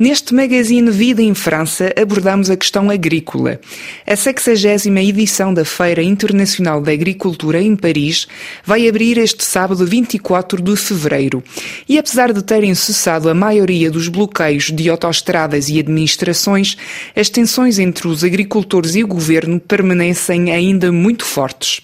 Neste magazine Vida em França abordamos a questão agrícola. A 60 edição da Feira Internacional da Agricultura em Paris vai abrir este sábado 24 de fevereiro. E apesar de terem cessado a maioria dos bloqueios de autoestradas e administrações, as tensões entre os agricultores e o governo permanecem ainda muito fortes.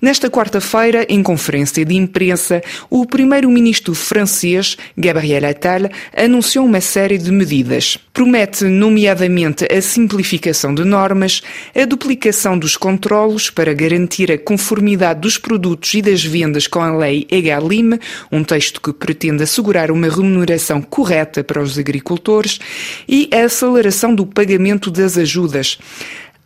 Nesta quarta-feira, em conferência de imprensa, o primeiro-ministro francês, Gabriel Attal, anunciou uma série de medidas medidas. Promete, nomeadamente, a simplificação de normas, a duplicação dos controlos para garantir a conformidade dos produtos e das vendas com a lei EGalim, um texto que pretende assegurar uma remuneração correta para os agricultores, e a aceleração do pagamento das ajudas.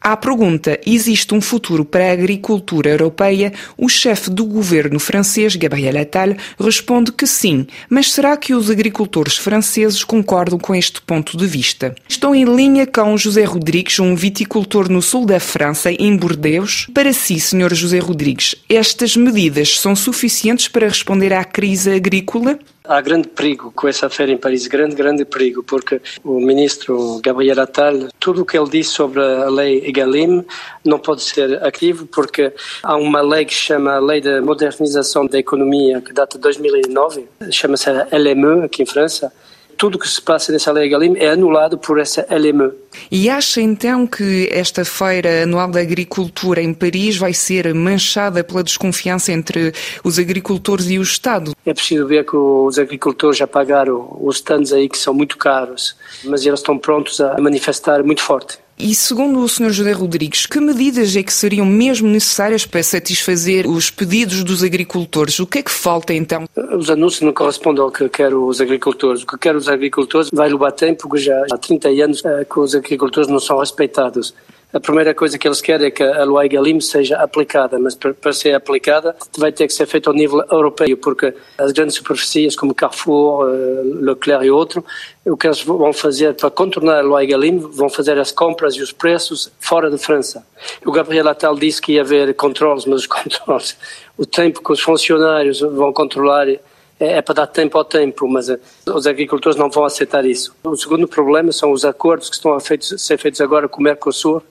À pergunta: existe um futuro para a agricultura europeia? O chefe do governo francês, Gabriel Attal, responde que sim, mas será que os agricultores franceses concordam com este ponto de vista? Estou em linha com José Rodrigues, um viticultor no sul da França, em Bordeaux. Para si, Sr. José Rodrigues, estas medidas são suficientes para responder à crise agrícola? Há grande perigo com essa feira em Paris, grande, grande perigo, porque o ministro Gabriel Attal, tudo o que ele disse sobre a lei EGalim não pode ser ativo, porque há uma lei que chama a Lei de Modernização da Economia, que data de 2009, chama-se LME aqui em França, tudo que se passa nessa lei Galim é anulado por essa LME. E acha então que esta feira anual da agricultura em Paris vai ser manchada pela desconfiança entre os agricultores e o Estado? É preciso ver que os agricultores já pagaram os stands aí que são muito caros, mas eles estão prontos a manifestar muito forte. E segundo o Sr. José Rodrigues, que medidas é que seriam mesmo necessárias para satisfazer os pedidos dos agricultores? O que é que falta então? Os anúncios não correspondem ao que querem os agricultores. O que querem os agricultores vai levar tempo, porque já há 30 anos eh, que os agricultores não são respeitados a primeira coisa que eles querem é que a lei Galim seja aplicada, mas para, ser aplicada vai ter que ser feita ao nível europeu, porque as grandes superfícies como Carrefour, uh, Leclerc e outros, o que eles vão fazer para contornar a lei Galim, vão fazer as compras e os preços fora de França. O Gabriel Attal disse que ia haver controles, mas os controles, o tempo que os funcionários vão controlar é, é para dar tempo ao tempo, mas eh, os agricultores não vão aceitar isso. O segundo problema são os acordos que estão a ser feitos agora com o Mercosul,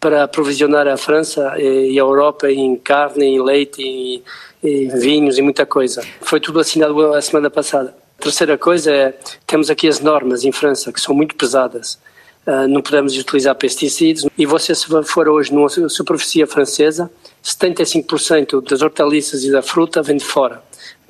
para aprovisionar a França e a Europa em carne, em leite, em, em vinhos e muita coisa. Foi tudo assinado a semana passada. A terceira coisa é, temos aqui as normas em França, que são muito pesadas. Uh, não podemos utilizar pesticidas. E você, se for hoje numa superfície francesa, 75% das hortaliças e da fruta vem de fora.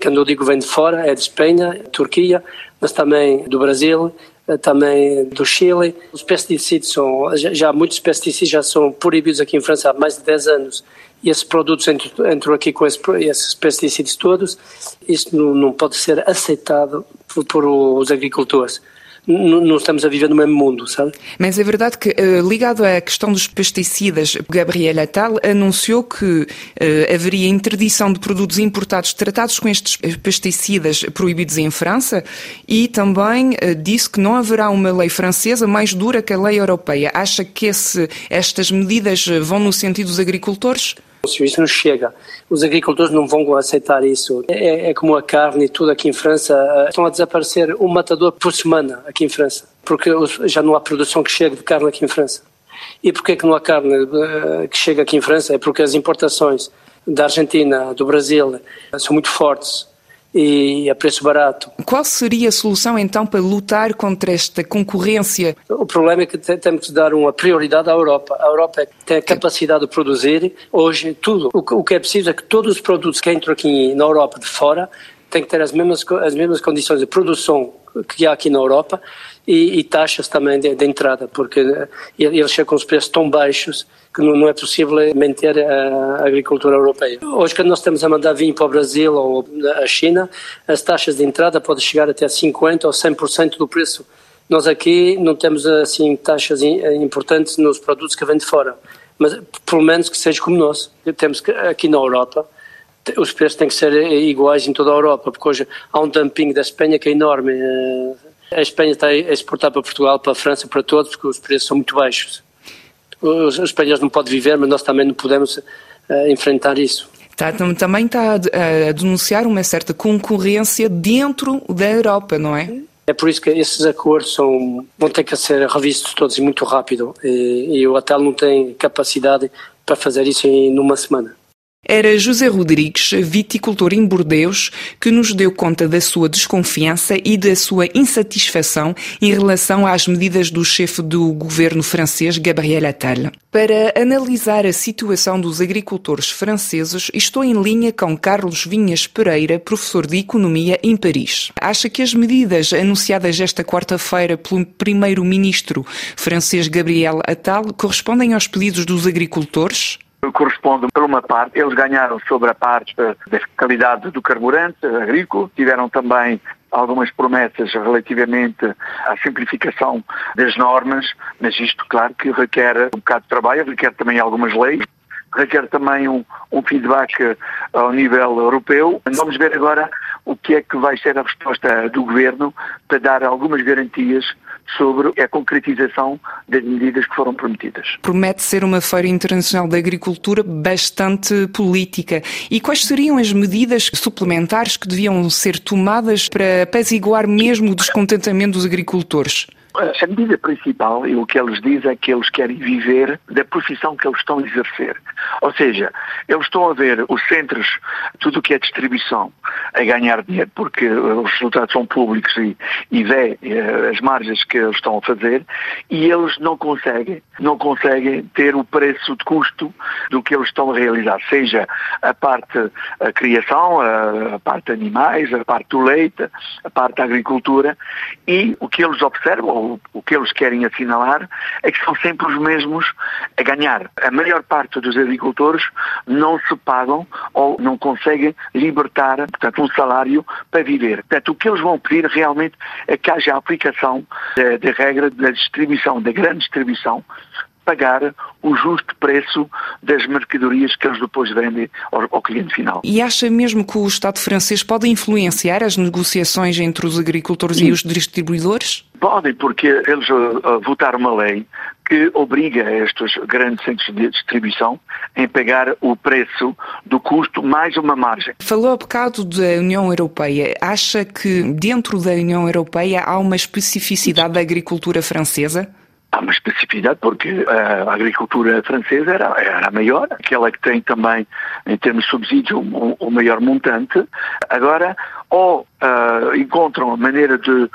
Quando eu digo vem de fora, é de Espanha, Turquia, mas também do Brasil, também do Chile. Os pesticidas são, já muitos pesticidas já são proibidos aqui em França há mais de 10 anos e esses produtos entram, aqui com esses pesticidas todos. Isso não, pode ser aceitado por os agricultores não estamos a viver no mesmo mundo, sabe? Mas é verdade que, eh, ligado à questão dos pesticidas, Gabriel Attal anunciou que uh, haveria interdição de produtos importados tratados com estes pesticidas proibidos em França e também uh, disse que não haverá uma lei francesa mais dura que a lei europeia. Acha que esse, estas medidas vão no sentido dos agricultores? Se isso não chega, os agricultores não vão aceitar isso. É, é, como a carne e tudo aqui em França. Eh, estão a desaparecer um matador por semana aqui em França, porque já não há produção que chegue de carne aqui em França. E porquê que não há carne eh, que chega aqui em França? É porque as importações da Argentina, do Brasil, são muito fortes e a preço barato. Qual seria a solução então para lutar contra esta concorrência? O problema é que temos que dar uma prioridade à Europa. A Europa tem a capacidade de produzir hoje tudo. O que é preciso é que todos os produtos que entram aqui na Europa de fora têm que ter as mesmas, as mesmas condições de produção que há aqui na Europa e, e taxas também de, de, entrada, porque eles chegam com os preços tão baixos que não, não, é possível manter a agricultura europeia. Hoje, quando nós estamos a mandar vinho para o Brasil ou a China, as taxas de entrada podem chegar até 50% ou 100% do preço. Nós aqui não temos assim taxas importantes nos produtos que vêm de fora, mas pelo menos que seja como nós. Temos que, aqui na Europa, os preços têm que ser iguais em toda a Europa, porque hoje há um dumping da Espanha que é enorme. A Espanha está a exportar para Portugal, para a França, para todos, porque os preços são muito baixos. Os, espanhóis não podem viver, mas nós também não podemos uh, enfrentar isso. Tá, também está a, denunciar uma certa concorrência dentro da Europa, não é? É por isso que esses acordos são, vão ter que ser revistos todos muito rápido e, e o hotel não tem capacidade para fazer isso em numa semana. Era José Rodrigues, viticultor em Bordeus, que nos deu conta da sua desconfiança e da sua insatisfação em relação às medidas do chefe do governo francês, Gabriel Attal. Para analisar a situação dos agricultores franceses, estou em linha com Carlos Vinhas Pereira, professor de Economia em Paris. Acha que as medidas anunciadas esta quarta-feira pelo primeiro-ministro francês Gabriel Attal correspondem aos pedidos dos agricultores? Corresponde, por uma parte, eles ganharam sobre a parte da qualidade do carburante agrícola, tiveram também algumas promessas relativamente à simplificação das normas, mas isto, claro, que requer um bocado de trabalho, requer também algumas leis, requer também um, um feedback ao nível europeu. Vamos ver agora o que é que vai ser a resposta do Governo para dar algumas garantias sobre a concretização das medidas que foram prometidas. Promete ser uma feira internacional da agricultura bastante política. E quais seriam as medidas suplementares que deviam ser tomadas para apaziguar mesmo o descontentamento dos agricultores? A medida principal, e o que eles dizem, é que eles querem viver da profissão que eles estão a exercer. Ou seja, eles estão a ver os centros, tudo o que é distribuição, a ganhar dinheiro, porque os resultados são públicos e, e vê eh, as margens que eles estão a fazer, e eles não conseguem, não conseguem ter o preço de custo do que eles estão a realizar, seja a parte a criação, a, a parte de animais, a parte do leite, a parte da agricultura, e o que eles observam, o, o que eles querem assinalar é que são sempre os mesmos a ganhar. A maior parte dos agricultores não se pagam ou não conseguem libertar, portanto, um salário para viver. Portanto, o que eles vão pedir realmente é que haja a aplicação da regra da distribuição, da grande distribuição, pagar o justo preço das mercadorias que eles depois vendem ao, ao, cliente final. E acha mesmo que o Estado francês pode influenciar as negociações entre os agricultores Sim. e os distribuidores? Podem, porque eles uh, votaram uma lei que obriga estes grandes centros de distribuição a pagar o preço do custo mais uma margem. Falou há bocado da União Europeia. Acha que dentro da União Europeia há uma especificidade da agricultura francesa? Há uma especificidade porque a agricultura francesa era, era maior, aquela que tem também, em termos de subsídio, o, o maior montante. Agora, ou uh, encontram a maneira de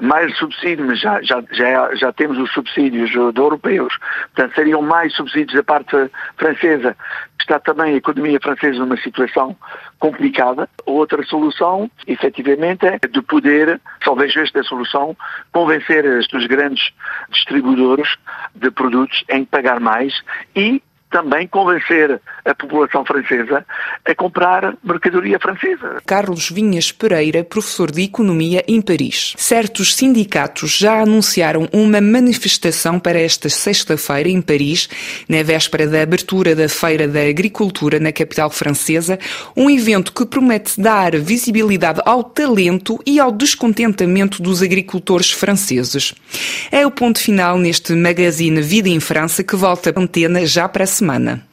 mais subsídio, mas já, já, já, já temos os subsídios uh, europeus, portanto seriam mais subsídios da parte francesa. Está também a economia francesa numa situação complicada. Outra solução, efetivamente, é de poder, vejo esta solução, convencer estes grandes distribuidores de produtos em pagar mais e também convencer a população francesa a comprar mercadoria francesa. Carlos Vinhas Pereira, professor de Economia em Paris. Certos sindicatos já anunciaram uma manifestação para esta sexta-feira em Paris, na véspera da abertura da Feira da Agricultura na capital francesa, um evento que promete dar visibilidade ao talento e ao descontentamento dos agricultores franceses. É o ponto final neste magazine Vida em França que volta a antena já para a semana.